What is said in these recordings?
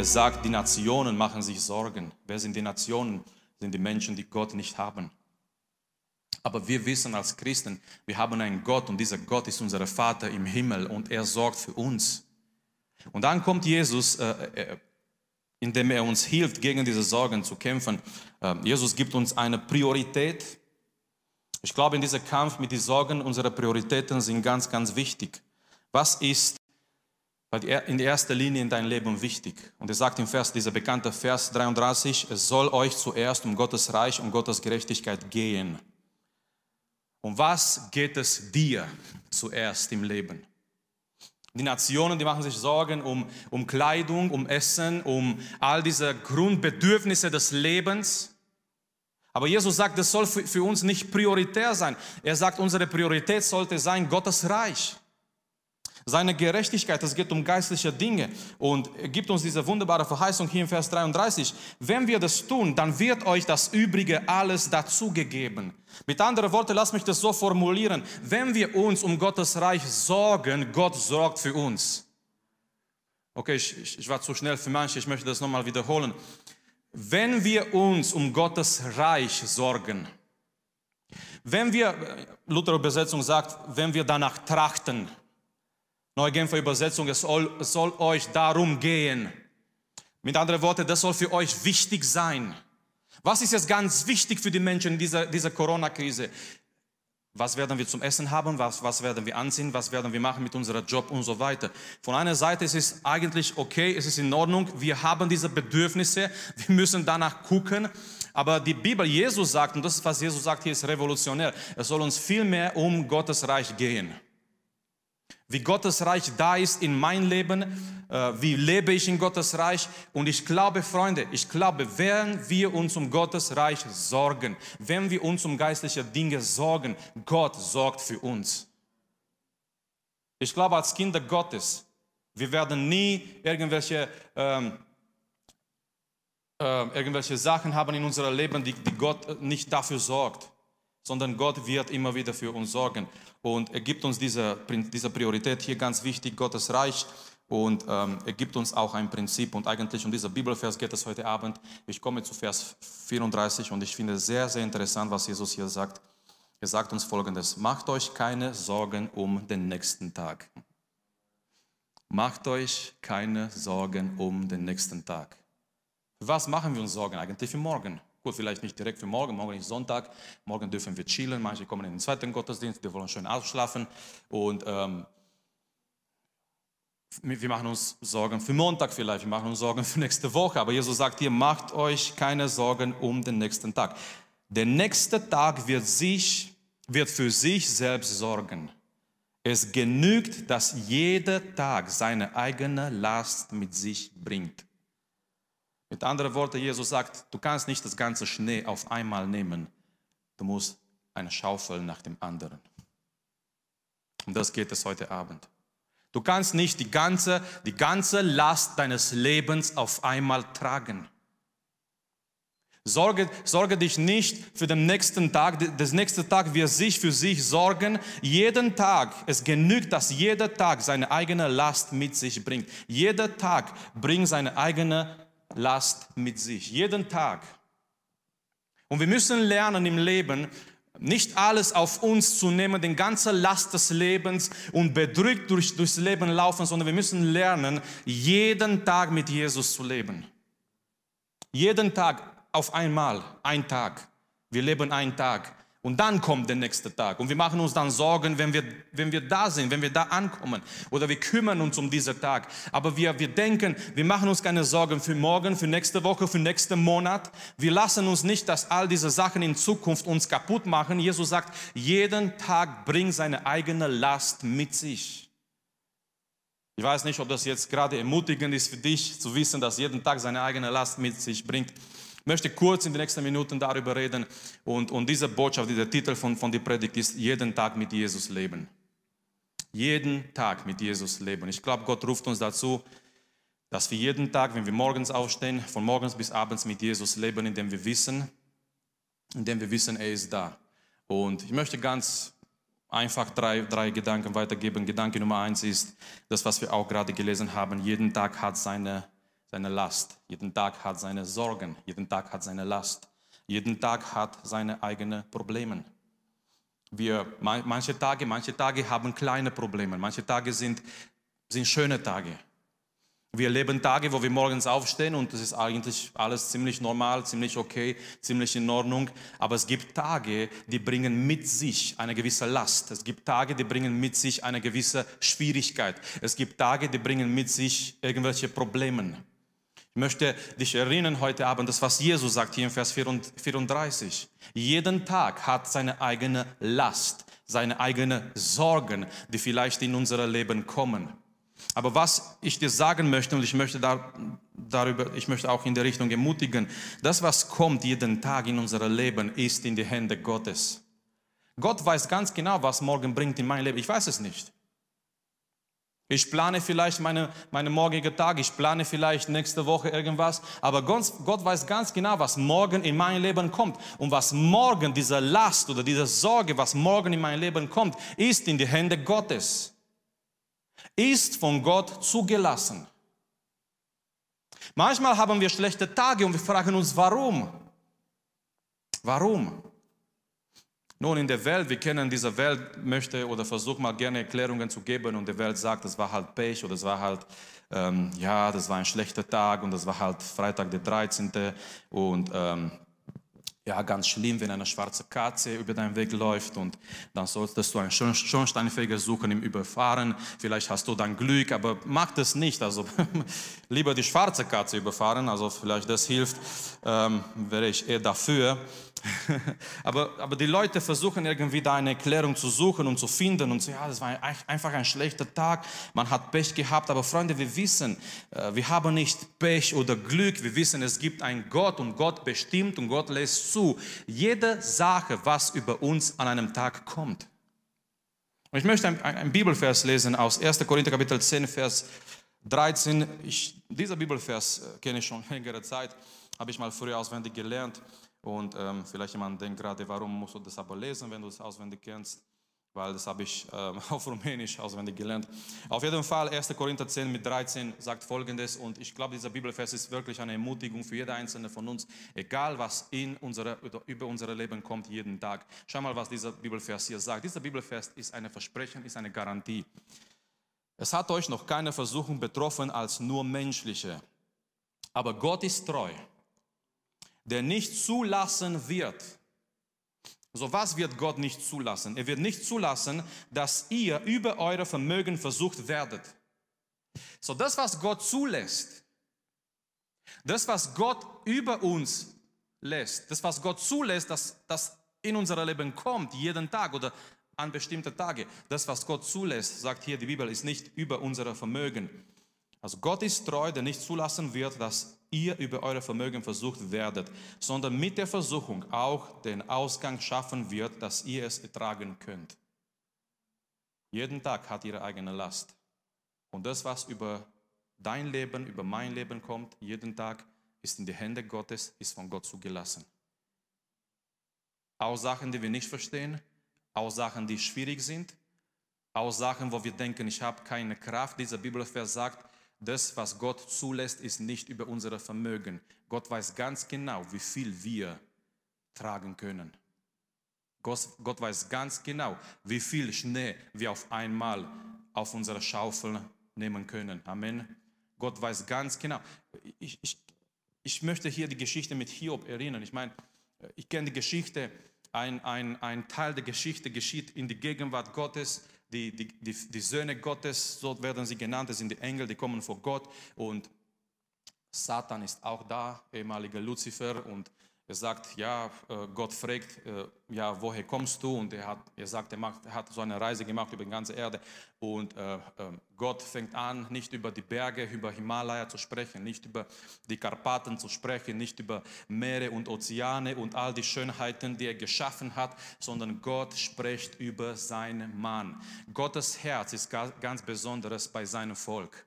Es sagt, die Nationen machen sich Sorgen. Wer sind die Nationen? Sind die Menschen, die Gott nicht haben. Aber wir wissen als Christen, wir haben einen Gott und dieser Gott ist unser Vater im Himmel und er sorgt für uns. Und dann kommt Jesus, äh, äh, indem er uns hilft, gegen diese Sorgen zu kämpfen. Äh, Jesus gibt uns eine Priorität. Ich glaube, in diesem Kampf mit den Sorgen, unsere Prioritäten sind ganz, ganz wichtig. Was ist in erster Linie in deinem Leben wichtig? Und er sagt im Vers, dieser bekannte Vers 33, es soll euch zuerst um Gottes Reich, um Gottes Gerechtigkeit gehen. Um was geht es dir zuerst im Leben? Die Nationen, die machen sich Sorgen um, um Kleidung, um Essen, um all diese Grundbedürfnisse des Lebens. Aber Jesus sagt, das soll für, für uns nicht prioritär sein. Er sagt, unsere Priorität sollte sein Gottes Reich seine Gerechtigkeit, es geht um geistliche Dinge. Und gibt uns diese wunderbare Verheißung hier im Vers 33. Wenn wir das tun, dann wird euch das Übrige alles dazugegeben. Mit anderen Worten, lass mich das so formulieren. Wenn wir uns um Gottes Reich sorgen, Gott sorgt für uns. Okay, ich, ich war zu schnell für manche, ich möchte das nochmal wiederholen. Wenn wir uns um Gottes Reich sorgen, wenn wir, Luther Übersetzung sagt, wenn wir danach trachten, Neue Genfer Übersetzung, es soll, es soll euch darum gehen. Mit anderen Worten, das soll für euch wichtig sein. Was ist jetzt ganz wichtig für die Menschen in dieser, dieser Corona-Krise? Was werden wir zum Essen haben? Was, was werden wir anziehen? Was werden wir machen mit unserem Job und so weiter? Von einer Seite ist es eigentlich okay, es ist in Ordnung. Wir haben diese Bedürfnisse. Wir müssen danach gucken. Aber die Bibel, Jesus sagt, und das was Jesus sagt, hier ist revolutionär. Es soll uns viel mehr um Gottes Reich gehen wie Gottes Reich da ist in mein Leben, äh, wie lebe ich in Gottes Reich. Und ich glaube, Freunde, ich glaube, wenn wir uns um Gottes Reich sorgen, wenn wir uns um geistliche Dinge sorgen, Gott sorgt für uns. Ich glaube, als Kinder Gottes, wir werden nie irgendwelche, ähm, äh, irgendwelche Sachen haben in unserem Leben, die, die Gott nicht dafür sorgt, sondern Gott wird immer wieder für uns sorgen. Und er gibt uns diese, diese Priorität hier ganz wichtig, Gottes Reich. Und ähm, er gibt uns auch ein Prinzip. Und eigentlich um dieser Bibelvers geht es heute Abend. Ich komme zu Vers 34 und ich finde es sehr, sehr interessant, was Jesus hier sagt. Er sagt uns folgendes: Macht euch keine Sorgen um den nächsten Tag. Macht euch keine Sorgen um den nächsten Tag. was machen wir uns Sorgen eigentlich für morgen? Gut, vielleicht nicht direkt für morgen, morgen ist Sonntag, morgen dürfen wir chillen, manche kommen in den zweiten Gottesdienst, die wollen schön ausschlafen und ähm, wir machen uns Sorgen für Montag vielleicht, wir machen uns Sorgen für nächste Woche, aber Jesus sagt hier, macht euch keine Sorgen um den nächsten Tag. Der nächste Tag wird, sich, wird für sich selbst sorgen. Es genügt, dass jeder Tag seine eigene Last mit sich bringt. Mit anderen Worten, Jesus sagt, du kannst nicht das ganze Schnee auf einmal nehmen. Du musst eine Schaufel nach dem anderen. Und das geht es heute Abend. Du kannst nicht die ganze, die ganze Last deines Lebens auf einmal tragen. Sorge, sorge dich nicht für den nächsten Tag. Das nächste Tag wird sich für sich sorgen. Jeden Tag, es genügt, dass jeder Tag seine eigene Last mit sich bringt. Jeder Tag bringt seine eigene Last mit sich, jeden Tag. Und wir müssen lernen im Leben, nicht alles auf uns zu nehmen, den ganzen Last des Lebens und bedrückt durch, durchs Leben laufen, sondern wir müssen lernen, jeden Tag mit Jesus zu leben. Jeden Tag auf einmal, ein Tag. Wir leben einen Tag. Und dann kommt der nächste Tag. Und wir machen uns dann Sorgen, wenn wir, wenn wir da sind, wenn wir da ankommen. Oder wir kümmern uns um diesen Tag. Aber wir, wir denken, wir machen uns keine Sorgen für morgen, für nächste Woche, für nächsten Monat. Wir lassen uns nicht, dass all diese Sachen in Zukunft uns kaputt machen. Jesus sagt, jeden Tag bringt seine eigene Last mit sich. Ich weiß nicht, ob das jetzt gerade ermutigend ist für dich, zu wissen, dass jeden Tag seine eigene Last mit sich bringt. Ich möchte kurz in den nächsten Minuten darüber reden und, und diese Botschaft, dieser Titel von, von der Predigt ist jeden Tag mit Jesus leben. Jeden Tag mit Jesus leben. Ich glaube, Gott ruft uns dazu, dass wir jeden Tag, wenn wir morgens aufstehen, von morgens bis abends mit Jesus leben, indem wir wissen, indem wir wissen, er ist da. Und ich möchte ganz einfach drei, drei Gedanken weitergeben. Gedanke Nummer eins ist das, was wir auch gerade gelesen haben. Jeden Tag hat seine seine Last. Jeden Tag hat seine Sorgen. Jeden Tag hat seine Last. Jeden Tag hat seine eigenen Probleme. Wir, manche Tage, manche Tage haben kleine Probleme. Manche Tage sind, sind schöne Tage. Wir erleben Tage, wo wir morgens aufstehen und das ist eigentlich alles ziemlich normal, ziemlich okay, ziemlich in Ordnung. Aber es gibt Tage, die bringen mit sich eine gewisse Last. Es gibt Tage, die bringen mit sich eine gewisse Schwierigkeit. Es gibt Tage, die bringen mit sich irgendwelche Probleme. Ich möchte dich erinnern heute Abend, das was Jesus sagt hier im Vers 34. Jeden Tag hat seine eigene Last, seine eigenen Sorgen, die vielleicht in unser Leben kommen. Aber was ich dir sagen möchte, und ich möchte da, darüber, ich möchte auch in der Richtung ermutigen, das, was kommt jeden Tag in unser Leben, ist in die Hände Gottes. Gott weiß ganz genau, was morgen bringt in mein Leben. Ich weiß es nicht. Ich plane vielleicht meine, meine morgige Tag, ich plane vielleicht nächste Woche irgendwas, aber Gott, Gott weiß ganz genau, was morgen in mein Leben kommt. Und was morgen, diese Last oder diese Sorge, was morgen in mein Leben kommt, ist in die Hände Gottes ist von Gott zugelassen. Manchmal haben wir schlechte Tage und wir fragen uns, warum? Warum? Nun, in der Welt, wir kennen diese Welt, möchte oder versucht mal gerne Erklärungen zu geben und die Welt sagt, das war halt Pech oder es war halt, ähm, ja, das war ein schlechter Tag und das war halt Freitag der 13. und ähm, ja, ganz schlimm, wenn eine schwarze Katze über deinen Weg läuft und dann solltest du einen Schornsteinfeger suchen im Überfahren. Vielleicht hast du dann Glück, aber mach das nicht. Also lieber die schwarze Katze überfahren, also vielleicht das hilft, ähm, wäre ich eher dafür. aber, aber die Leute versuchen irgendwie da eine Erklärung zu suchen und zu finden und so, ja, das war einfach ein schlechter Tag, man hat Pech gehabt, aber Freunde, wir wissen, äh, wir haben nicht Pech oder Glück, wir wissen, es gibt einen Gott und Gott bestimmt und Gott lässt zu, jede Sache, was über uns an einem Tag kommt. Und ich möchte einen Bibelvers lesen aus 1. Korinther Kapitel 10, Vers 13. Ich, dieser Bibelvers äh, kenne ich schon längere Zeit, habe ich mal früher auswendig gelernt. Und ähm, vielleicht jemand denkt gerade, warum musst du das aber lesen, wenn du es auswendig kennst? Weil das habe ich ähm, auf Rumänisch auswendig gelernt. Auf jeden Fall, 1. Korinther 10 mit 13 sagt folgendes, und ich glaube, dieser Bibelvers ist wirklich eine Ermutigung für jede einzelne von uns, egal was in unsere, über unser Leben kommt, jeden Tag. Schau mal, was dieser Bibelvers hier sagt. Dieser Bibelvers ist ein Versprechen, ist eine Garantie. Es hat euch noch keine Versuchung betroffen als nur menschliche. Aber Gott ist treu der nicht zulassen wird. So was wird Gott nicht zulassen? Er wird nicht zulassen, dass ihr über eure Vermögen versucht werdet. So das, was Gott zulässt, das, was Gott über uns lässt, das, was Gott zulässt, dass das in unser Leben kommt, jeden Tag oder an bestimmte Tage, das, was Gott zulässt, sagt hier die Bibel, ist nicht über unser Vermögen. Also Gott ist treu, der nicht zulassen wird, dass ihr über eure Vermögen versucht werdet, sondern mit der Versuchung auch den Ausgang schaffen wird, dass ihr es ertragen könnt. Jeden Tag hat ihre eigene Last. Und das, was über dein Leben, über mein Leben kommt, jeden Tag, ist in die Hände Gottes, ist von Gott zugelassen. Auch Sachen, die wir nicht verstehen, auch Sachen, die schwierig sind, auch Sachen, wo wir denken, ich habe keine Kraft. Dieser Bibelvers sagt, das, was Gott zulässt, ist nicht über unser Vermögen. Gott weiß ganz genau, wie viel wir tragen können. Gott, weiß ganz genau, wie viel Schnee wir auf einmal auf unsere Schaufel nehmen können. Amen. Gott weiß ganz genau. Ich, ich, ich möchte hier die Geschichte mit Hiob erinnern. Ich meine, ich kenne die Geschichte, ein, ein, ein Teil der Geschichte geschieht in die Gegenwart Gottes die, die, die, die Söhne Gottes, so werden sie genannt, das sind die Engel, die kommen vor Gott. Und Satan ist auch da, ehemaliger Luzifer und er sagt, ja, äh, Gott fragt, äh, ja, woher kommst du? Und er, hat, er sagt, er, macht, er hat so eine Reise gemacht über die ganze Erde. Und äh, ähm, Gott fängt an, nicht über die Berge, über Himalaya zu sprechen, nicht über die Karpaten zu sprechen, nicht über Meere und Ozeane und all die Schönheiten, die er geschaffen hat, sondern Gott spricht über seinen Mann. Gottes Herz ist ganz besonderes bei seinem Volk.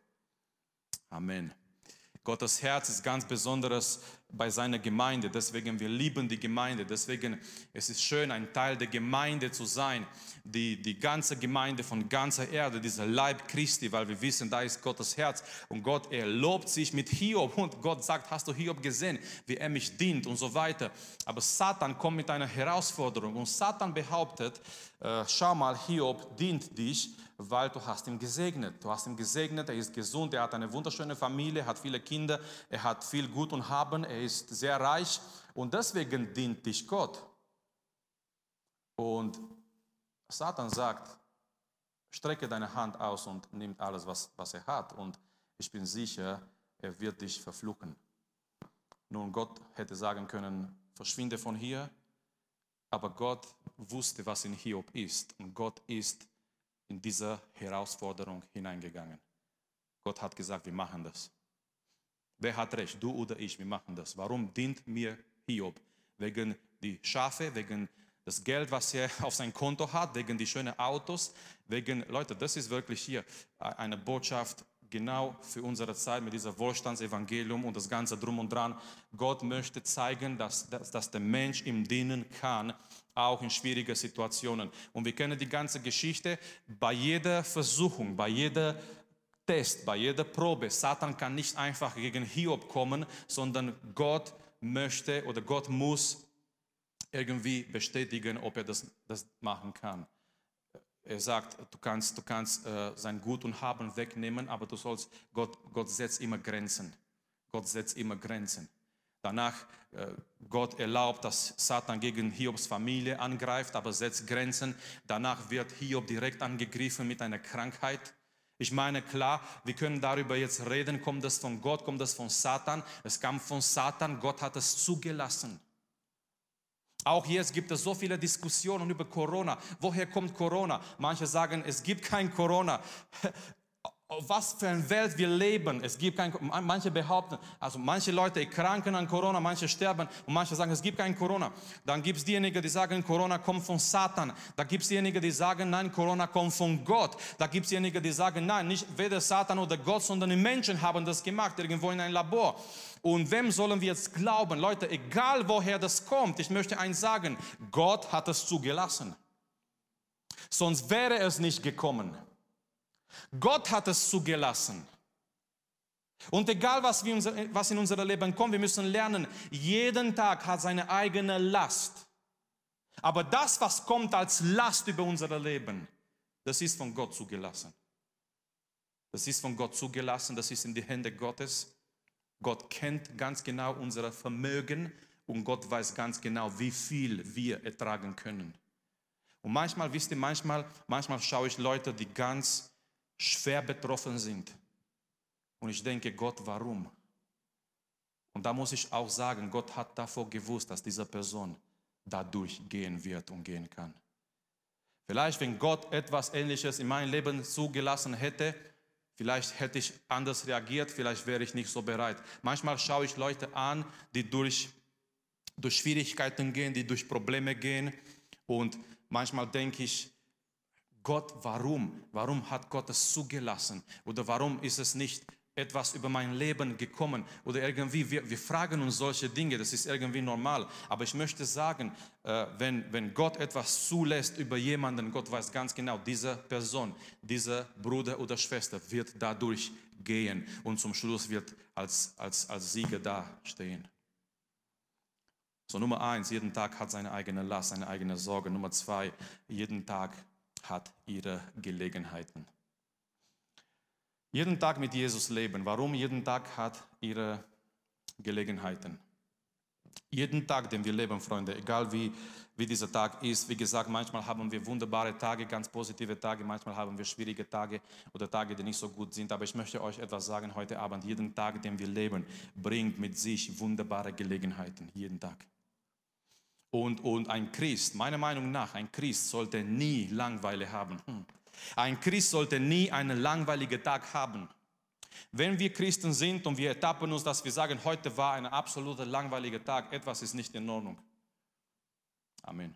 Amen. Gottes Herz ist ganz besonderes bei seiner Gemeinde. Deswegen, wir lieben die Gemeinde. Deswegen, es ist schön, ein Teil der Gemeinde zu sein. Die, die ganze Gemeinde von ganzer Erde, dieser Leib Christi, weil wir wissen, da ist Gottes Herz. Und Gott, er lobt sich mit Hiob. Und Gott sagt, hast du Hiob gesehen, wie er mich dient und so weiter. Aber Satan kommt mit einer Herausforderung. Und Satan behauptet, schau mal, Hiob dient dich, weil du hast ihn gesegnet. Du hast ihn gesegnet, er ist gesund, er hat eine wunderschöne Familie, hat viele Kinder, er hat viel Gut und Haben, er ist sehr reich und deswegen dient dich Gott. Und Satan sagt, strecke deine Hand aus und nimm alles, was, was er hat. Und ich bin sicher, er wird dich verfluchen. Nun, Gott hätte sagen können, verschwinde von hier, aber Gott wusste, was in Hiob ist. Und Gott ist in diese Herausforderung hineingegangen. Gott hat gesagt, wir machen das. Wer hat recht, du oder ich, wir machen das. Warum dient mir Hiob? Wegen die Schafe, wegen das Geld, was er auf sein Konto hat, wegen die schönen Autos, wegen, Leute, das ist wirklich hier eine Botschaft genau für unsere Zeit mit dieser Wohlstandsevangelium und das Ganze drum und dran. Gott möchte zeigen, dass, dass, dass der Mensch ihm dienen kann, auch in schwierigen Situationen. Und wir kennen die ganze Geschichte. Bei jeder Versuchung, bei jeder Test, bei jeder Probe, Satan kann nicht einfach gegen Hiob kommen, sondern Gott möchte oder Gott muss irgendwie bestätigen, ob er das, das machen kann. Er sagt, du kannst, du kannst äh, sein Gut und Haben wegnehmen, aber du sollst, Gott, Gott setzt immer Grenzen. Gott setzt immer Grenzen. Danach, äh, Gott erlaubt, dass Satan gegen Hiobs Familie angreift, aber setzt Grenzen. Danach wird Hiob direkt angegriffen mit einer Krankheit. Ich meine, klar, wir können darüber jetzt reden, kommt das von Gott, kommt das von Satan. Es kam von Satan, Gott hat es zugelassen. Auch jetzt gibt es so viele Diskussionen über Corona. Woher kommt Corona? Manche sagen, es gibt kein Corona. Auf was für eine Welt wir leben. Es gibt kein, manche behaupten, also manche Leute erkranken an Corona, manche sterben und manche sagen, es gibt kein Corona. Dann gibt es diejenigen, die sagen, Corona kommt von Satan. Da gibt es diejenigen, die sagen, nein, Corona kommt von Gott. Da gibt es diejenigen, die sagen, nein, nicht weder Satan oder Gott, sondern die Menschen haben das gemacht, irgendwo in einem Labor. Und wem sollen wir jetzt glauben? Leute, egal woher das kommt, ich möchte eins sagen, Gott hat es zugelassen. Sonst wäre es nicht gekommen. Gott hat es zugelassen. Und egal, was, wir, was in unser Leben kommt, wir müssen lernen, jeden Tag hat seine eigene Last. Aber das, was kommt als Last über unser Leben, das ist von Gott zugelassen. Das ist von Gott zugelassen, das ist in die Hände Gottes. Gott kennt ganz genau unser Vermögen und Gott weiß ganz genau, wie viel wir ertragen können. Und manchmal, wisst ihr, manchmal, manchmal schaue ich Leute, die ganz schwer betroffen sind. Und ich denke, Gott, warum? Und da muss ich auch sagen, Gott hat davor gewusst, dass diese Person dadurch gehen wird und gehen kann. Vielleicht, wenn Gott etwas Ähnliches in meinem Leben zugelassen hätte, Vielleicht hätte ich anders reagiert, vielleicht wäre ich nicht so bereit. Manchmal schaue ich Leute an, die durch, durch Schwierigkeiten gehen, die durch Probleme gehen. Und manchmal denke ich, Gott, warum? Warum hat Gott es zugelassen? Oder warum ist es nicht etwas über mein Leben gekommen oder irgendwie, wir, wir fragen uns solche Dinge, das ist irgendwie normal. Aber ich möchte sagen, äh, wenn, wenn Gott etwas zulässt über jemanden, Gott weiß ganz genau, diese Person, dieser Bruder oder Schwester wird dadurch gehen und zum Schluss wird als, als, als Sieger dastehen. So Nummer eins, jeden Tag hat seine eigene Last, seine eigene Sorge. Nummer zwei, jeden Tag hat ihre Gelegenheiten. Jeden Tag mit Jesus leben. Warum? Jeden Tag hat ihre Gelegenheiten. Jeden Tag, den wir leben, Freunde, egal wie, wie dieser Tag ist. Wie gesagt, manchmal haben wir wunderbare Tage, ganz positive Tage, manchmal haben wir schwierige Tage oder Tage, die nicht so gut sind. Aber ich möchte euch etwas sagen heute Abend. Jeden Tag, den wir leben, bringt mit sich wunderbare Gelegenheiten. Jeden Tag. Und, und ein Christ, meiner Meinung nach, ein Christ sollte nie Langweile haben. Hm. Ein Christ sollte nie einen langweiligen Tag haben. Wenn wir Christen sind und wir ertappen uns, dass wir sagen, heute war ein absoluter langweiliger Tag, etwas ist nicht in Ordnung. Amen.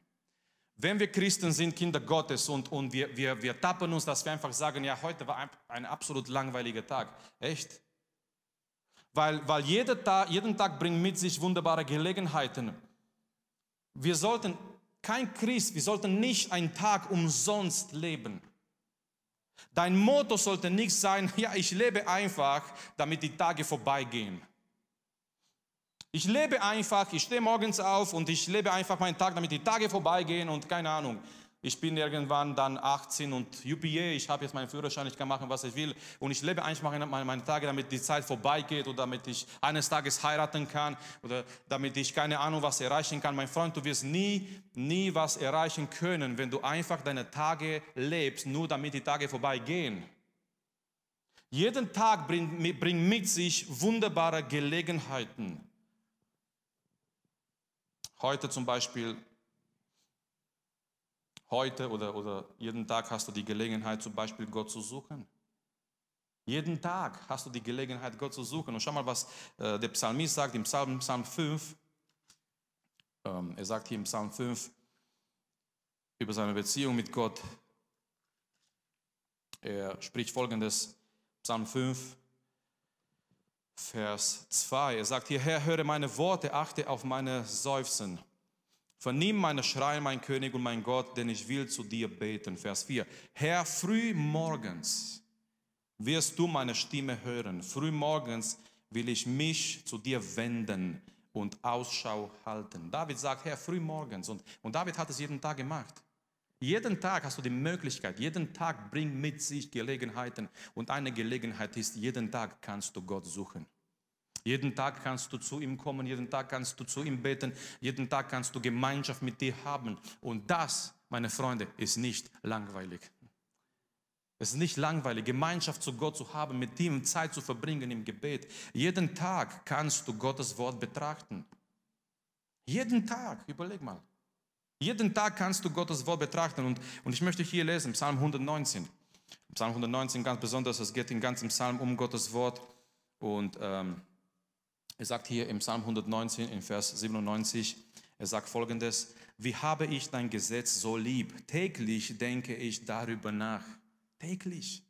Wenn wir Christen sind, Kinder Gottes, und, und wir, wir, wir tappen uns, dass wir einfach sagen, ja, heute war ein, ein absolut langweiliger Tag. Echt? Weil, weil jeder Tag, jeden Tag bringt mit sich wunderbare Gelegenheiten. Wir sollten, kein Christ, wir sollten nicht einen Tag umsonst leben. Dein Motto sollte nicht sein, ja, ich lebe einfach, damit die Tage vorbeigehen. Ich lebe einfach, ich stehe morgens auf und ich lebe einfach meinen Tag, damit die Tage vorbeigehen und keine Ahnung. Ich bin irgendwann dann 18 und UPA, ich habe jetzt meinen Führerschein, ich kann machen, was ich will. Und ich lebe einfach meine, meine Tage, damit die Zeit vorbeigeht oder damit ich eines Tages heiraten kann oder damit ich keine Ahnung was erreichen kann. Mein Freund, du wirst nie, nie was erreichen können, wenn du einfach deine Tage lebst, nur damit die Tage vorbeigehen. Jeden Tag bringt, bringt mit sich wunderbare Gelegenheiten. Heute zum Beispiel Heute oder, oder jeden Tag hast du die Gelegenheit, zum Beispiel Gott zu suchen. Jeden Tag hast du die Gelegenheit, Gott zu suchen. Und schau mal, was äh, der Psalmist sagt im Psalm, Psalm 5. Ähm, er sagt hier im Psalm 5 über seine Beziehung mit Gott. Er spricht folgendes, Psalm 5, Vers 2. Er sagt hier, Herr, höre meine Worte, achte auf meine Seufzen. Vernimm meine Schreie, mein König und mein Gott, denn ich will zu dir beten. Vers 4. Herr, früh morgens wirst du meine Stimme hören. Früh morgens will ich mich zu dir wenden und Ausschau halten. David sagt, Herr, früh morgens. Und, und David hat es jeden Tag gemacht. Jeden Tag hast du die Möglichkeit, jeden Tag bringt mit sich Gelegenheiten. Und eine Gelegenheit ist, jeden Tag kannst du Gott suchen. Jeden Tag kannst du zu ihm kommen, jeden Tag kannst du zu ihm beten, jeden Tag kannst du Gemeinschaft mit dir haben. Und das, meine Freunde, ist nicht langweilig. Es ist nicht langweilig, Gemeinschaft zu Gott zu haben, mit ihm Zeit zu verbringen im Gebet. Jeden Tag kannst du Gottes Wort betrachten. Jeden Tag, überleg mal. Jeden Tag kannst du Gottes Wort betrachten. Und, und ich möchte hier lesen, Psalm 119. Psalm 119 ganz besonders, es geht im ganzen Psalm um Gottes Wort. Und ähm, er sagt hier im Psalm 119 in Vers 97, er sagt folgendes, wie habe ich dein Gesetz so lieb? Täglich denke ich darüber nach. Täglich.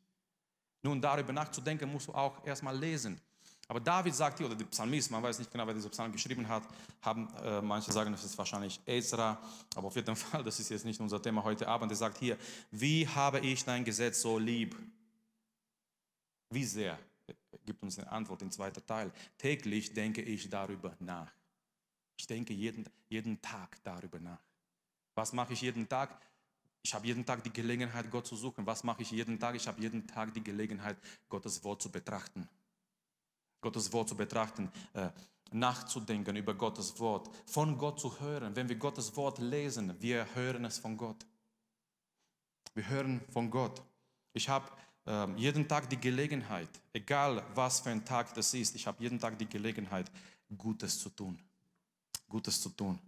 Nun, darüber nachzudenken, musst du auch erstmal lesen. Aber David sagt hier, oder der Psalmist, man weiß nicht genau, wer diesen Psalm geschrieben hat, haben, äh, manche sagen, das ist wahrscheinlich Ezra, aber auf jeden Fall, das ist jetzt nicht unser Thema heute Abend. Er sagt hier, wie habe ich dein Gesetz so lieb? Wie sehr? Gibt uns eine Antwort im zweiten Teil. Täglich denke ich darüber nach. Ich denke jeden, jeden Tag darüber nach. Was mache ich jeden Tag? Ich habe jeden Tag die Gelegenheit, Gott zu suchen. Was mache ich jeden Tag? Ich habe jeden Tag die Gelegenheit, Gottes Wort zu betrachten. Gottes Wort zu betrachten, äh, nachzudenken über Gottes Wort, von Gott zu hören. Wenn wir Gottes Wort lesen, wir hören es von Gott. Wir hören von Gott. Ich habe jeden Tag die Gelegenheit, egal was für ein Tag das ist, ich habe jeden Tag die Gelegenheit, Gutes zu tun. Gutes zu tun.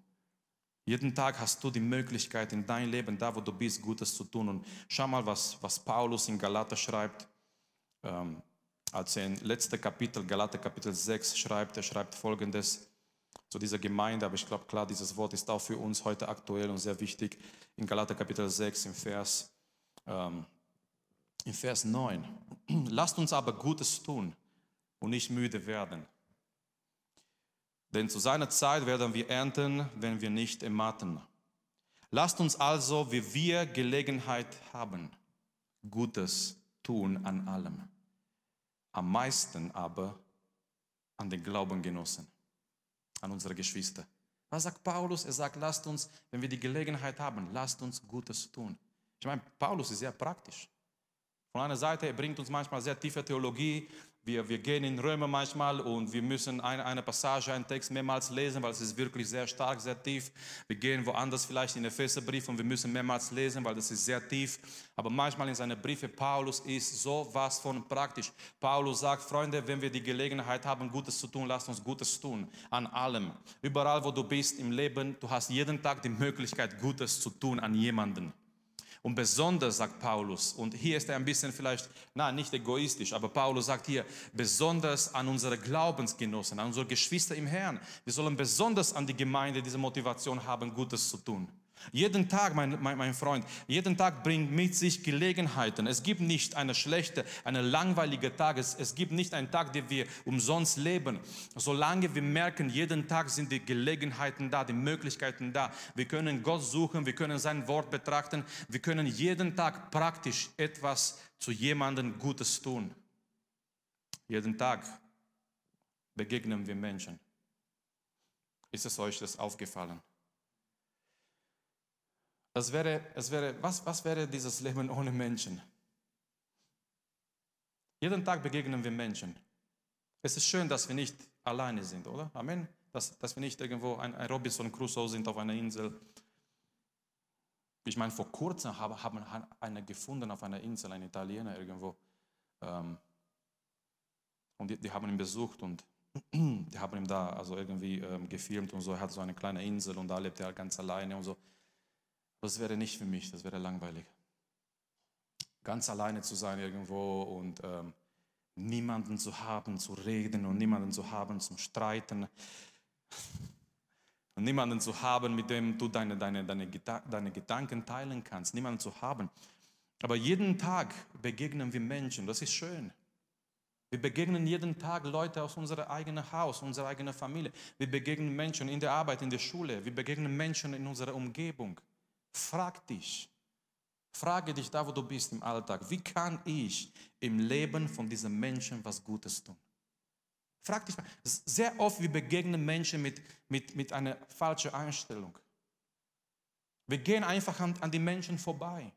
Jeden Tag hast du die Möglichkeit in deinem Leben, da wo du bist, Gutes zu tun. Und schau mal, was, was Paulus in Galater schreibt. Ähm, als er im letzten Kapitel, Galater Kapitel 6 schreibt, er schreibt folgendes zu dieser Gemeinde, aber ich glaube, klar, dieses Wort ist auch für uns heute aktuell und sehr wichtig. In Galater Kapitel 6 im Vers ähm, in Vers 9. Lasst uns aber Gutes tun und nicht müde werden. Denn zu seiner Zeit werden wir ernten, wenn wir nicht ermatten. Lasst uns also, wie wir Gelegenheit haben, Gutes tun an allem. Am meisten aber an den Glaubengenossen, an unsere Geschwister. Was sagt Paulus? Er sagt, lasst uns, wenn wir die Gelegenheit haben, lasst uns Gutes tun. Ich meine, Paulus ist sehr praktisch. Von einer Seite, er bringt uns manchmal sehr tiefe Theologie. Wir, wir gehen in Römer manchmal und wir müssen eine, eine Passage, einen Text mehrmals lesen, weil es ist wirklich sehr stark, sehr tief. Wir gehen woanders vielleicht in den Epheserbrief und wir müssen mehrmals lesen, weil das ist sehr tief. Aber manchmal in seinen Briefen, Paulus ist so was von praktisch. Paulus sagt, Freunde, wenn wir die Gelegenheit haben, Gutes zu tun, lasst uns Gutes tun. An allem. Überall, wo du bist im Leben, du hast jeden Tag die Möglichkeit, Gutes zu tun an jemanden. Und besonders sagt Paulus, und hier ist er ein bisschen vielleicht, na, nicht egoistisch, aber Paulus sagt hier, besonders an unsere Glaubensgenossen, an unsere Geschwister im Herrn. Wir sollen besonders an die Gemeinde diese Motivation haben, Gutes zu tun. Jeden Tag, mein, mein, mein Freund, jeden Tag bringt mit sich Gelegenheiten. Es gibt nicht eine schlechte, eine langweilige Tag. Es, es gibt nicht einen Tag, den wir umsonst leben. Solange wir merken, jeden Tag sind die Gelegenheiten da, die Möglichkeiten da. Wir können Gott suchen, wir können sein Wort betrachten. Wir können jeden Tag praktisch etwas zu jemandem Gutes tun. Jeden Tag begegnen wir Menschen. Ist es euch das aufgefallen? Es wäre, es wäre, was, was wäre dieses Leben ohne Menschen? Jeden Tag begegnen wir Menschen. Es ist schön, dass wir nicht alleine sind, oder? Amen. Dass, dass wir nicht irgendwo ein, ein Robinson Crusoe sind auf einer Insel. Ich meine, vor kurzem haben, haben eine gefunden auf einer Insel, ein Italiener irgendwo. Ähm, und die, die, haben ihn besucht und die haben ihn da also irgendwie ähm, gefilmt und so. Er hat so eine kleine Insel und da lebt er ganz alleine und so. Das wäre nicht für mich, das wäre langweilig. Ganz alleine zu sein irgendwo und ähm, niemanden zu haben, zu reden und niemanden zu haben, zum Streiten. Und niemanden zu haben, mit dem du deine, deine, deine, deine Gedanken teilen kannst. Niemanden zu haben. Aber jeden Tag begegnen wir Menschen, das ist schön. Wir begegnen jeden Tag Leute aus unserem eigenen Haus, unserer eigenen Familie. Wir begegnen Menschen in der Arbeit, in der Schule. Wir begegnen Menschen in unserer Umgebung. Frag dich, frage dich da, wo du bist im Alltag, wie kann ich im Leben von diesen Menschen was Gutes tun? Frag dich, sehr oft wir begegnen Menschen mit, mit, mit einer falschen Einstellung. Wir gehen einfach an, an die Menschen vorbei.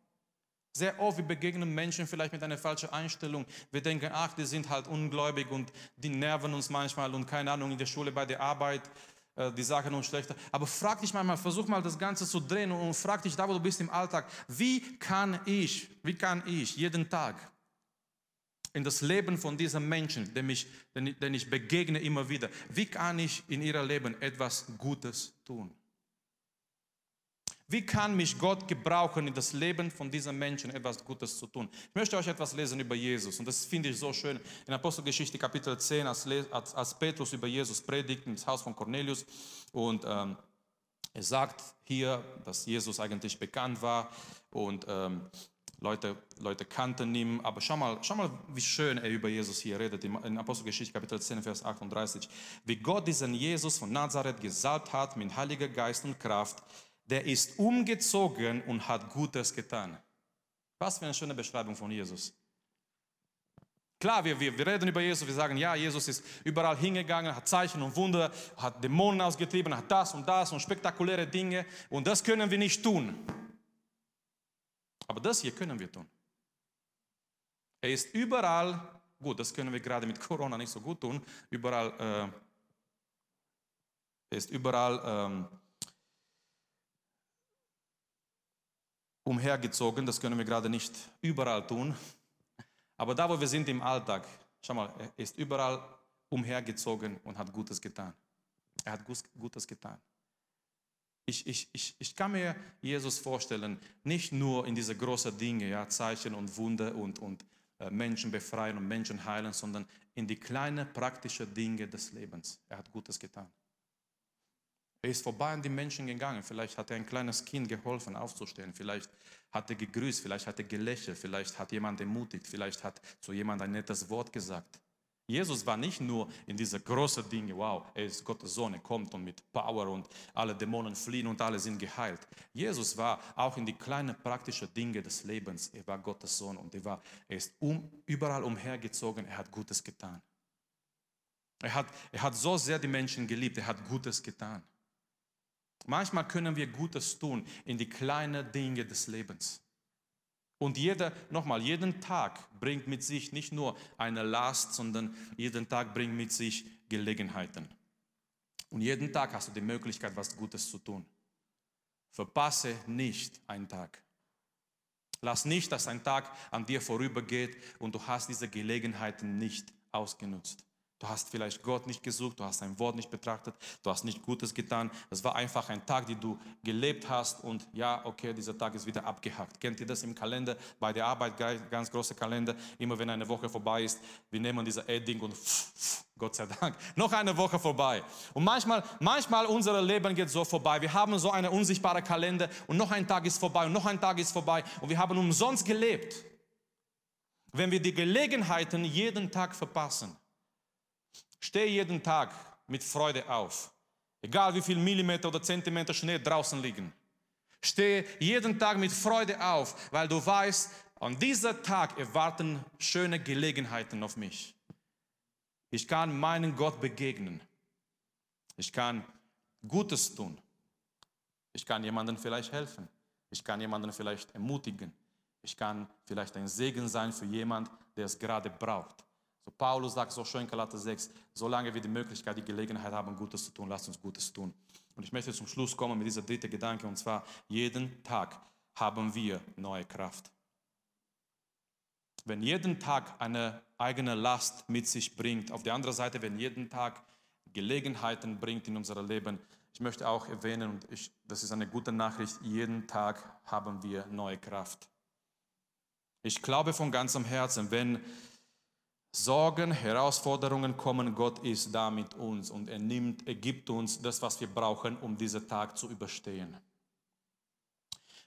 Sehr oft wir begegnen Menschen vielleicht mit einer falschen Einstellung. Wir denken, ach, die sind halt ungläubig und die nerven uns manchmal und keine Ahnung, in der Schule, bei der Arbeit die Sachen uns schlechter. Aber frag dich mal, versuch mal das Ganze zu drehen und frag dich da, wo du bist im Alltag, wie kann ich, wie kann ich jeden Tag in das Leben von diesen Menschen, dem ich, den ich begegne immer wieder, wie kann ich in ihrem Leben etwas Gutes tun? Wie kann mich Gott gebrauchen, in das Leben von diesen Menschen etwas Gutes zu tun? Ich möchte euch etwas lesen über Jesus und das finde ich so schön. In Apostelgeschichte Kapitel 10, als, als, als Petrus über Jesus predigt ins Haus von Cornelius und ähm, er sagt hier, dass Jesus eigentlich bekannt war und ähm, Leute, Leute kannten ihn, aber schau mal, schau mal, wie schön er über Jesus hier redet, in Apostelgeschichte Kapitel 10, Vers 38. Wie Gott diesen Jesus von Nazareth gesalbt hat mit Heiliger Geist und Kraft, der ist umgezogen und hat Gutes getan. Was für eine schöne Beschreibung von Jesus. Klar, wir, wir, wir reden über Jesus, wir sagen, ja, Jesus ist überall hingegangen, hat Zeichen und Wunder, hat Dämonen ausgetrieben, hat das und das und spektakuläre Dinge und das können wir nicht tun. Aber das hier können wir tun. Er ist überall, gut, das können wir gerade mit Corona nicht so gut tun, überall, äh, er ist überall ähm, umhergezogen. Das können wir gerade nicht überall tun. Aber da, wo wir sind im Alltag, schau mal, er ist überall umhergezogen und hat Gutes getan. Er hat Gutes getan. Ich, ich, ich, ich kann mir Jesus vorstellen, nicht nur in diese großen Dinge, ja, Zeichen und Wunder und, und äh, Menschen befreien und Menschen heilen, sondern in die kleinen praktischen Dinge des Lebens. Er hat Gutes getan. Er ist vorbei an die Menschen gegangen. Vielleicht hat er ein kleines Kind geholfen, aufzustehen. Vielleicht hat er gegrüßt, vielleicht hat er gelächelt, vielleicht hat jemand ermutigt, vielleicht hat zu jemand ein nettes Wort gesagt. Jesus war nicht nur in diese großen Dinge, wow, er ist Gottes Sohn, er kommt und mit Power und alle Dämonen fliehen und alle sind geheilt. Jesus war auch in die kleinen praktischen Dinge des Lebens. Er war Gottes Sohn und er, war, er ist um, überall umhergezogen, er hat Gutes getan. Er hat, er hat so sehr die Menschen geliebt, er hat Gutes getan. Manchmal können wir Gutes tun in die kleinen Dinge des Lebens. Und jeder, nochmal, jeden Tag bringt mit sich nicht nur eine Last, sondern jeden Tag bringt mit sich Gelegenheiten. Und jeden Tag hast du die Möglichkeit, was Gutes zu tun. Verpasse nicht einen Tag. Lass nicht, dass ein Tag an dir vorübergeht und du hast diese Gelegenheiten nicht ausgenutzt. Du hast vielleicht Gott nicht gesucht, du hast sein Wort nicht betrachtet, du hast nicht Gutes getan. Es war einfach ein Tag, den du gelebt hast und ja, okay, dieser Tag ist wieder abgehakt. Kennt ihr das im Kalender, bei der Arbeit, ganz große Kalender, immer wenn eine Woche vorbei ist, wir nehmen dieser Edding und Gott sei Dank, noch eine Woche vorbei. Und manchmal, manchmal unser Leben geht so vorbei. Wir haben so eine unsichtbare Kalender und noch ein Tag ist vorbei und noch ein Tag ist vorbei und wir haben umsonst gelebt. Wenn wir die Gelegenheiten jeden Tag verpassen, Steh jeden Tag mit Freude auf. Egal wie viel Millimeter oder Zentimeter Schnee draußen liegen. Steh jeden Tag mit Freude auf, weil du weißt, an dieser Tag erwarten schöne Gelegenheiten auf mich. Ich kann meinen Gott begegnen. Ich kann Gutes tun. Ich kann jemandem vielleicht helfen. Ich kann jemanden vielleicht ermutigen. Ich kann vielleicht ein Segen sein für jemand, der es gerade braucht. So Paulus sagt so schön in Galater 6, solange wir die Möglichkeit, die Gelegenheit haben, Gutes zu tun, lasst uns Gutes tun. Und ich möchte zum Schluss kommen mit dieser dritten Gedanke, und zwar, jeden Tag haben wir neue Kraft. Wenn jeden Tag eine eigene Last mit sich bringt, auf der anderen Seite, wenn jeden Tag Gelegenheiten bringt in unser Leben, ich möchte auch erwähnen, und ich, das ist eine gute Nachricht, jeden Tag haben wir neue Kraft. Ich glaube von ganzem Herzen, wenn Sorgen, Herausforderungen kommen, Gott ist da mit uns und er nimmt, er gibt uns das, was wir brauchen, um diesen Tag zu überstehen.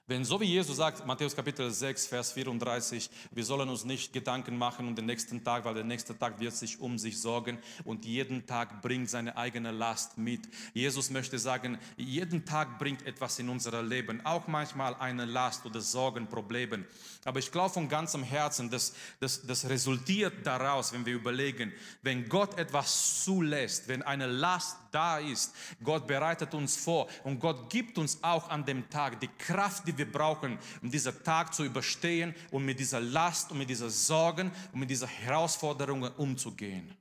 Wenn so wie Jesus sagt, Matthäus Kapitel 6, Vers 34, wir sollen uns nicht Gedanken machen um den nächsten Tag, weil der nächste Tag wird sich um sich sorgen und jeden Tag bringt seine eigene Last mit. Jesus möchte sagen, jeden Tag bringt etwas in unser Leben, auch manchmal eine Last oder Sorgen, Probleme. Aber ich glaube von ganzem Herzen, dass das, das resultiert daraus, wenn wir überlegen, wenn Gott etwas zulässt, wenn eine Last da ist, Gott bereitet uns vor und Gott gibt uns auch an dem Tag die Kraft, die wir brauchen, um diesen Tag zu überstehen und mit dieser Last und mit dieser Sorgen und mit dieser Herausforderungen umzugehen.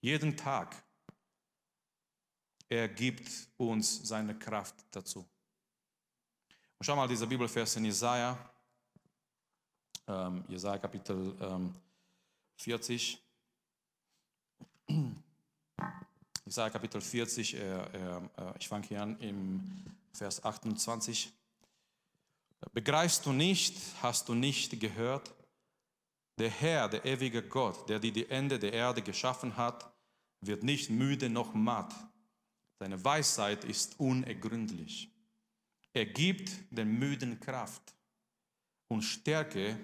Jeden Tag. Er gibt uns seine Kraft dazu. Und schau mal dieser Bibelvers in Jesaja, ähm, Jesaja Kapitel ähm, 40. Jesaja Kapitel 40, äh, äh, ich fange hier an im Vers 28. Begreifst du nicht, hast du nicht gehört? Der Herr, der ewige Gott, der die Ende der Erde geschaffen hat, wird nicht müde noch matt. Seine Weisheit ist unergründlich. Er gibt den Müden Kraft und Stärke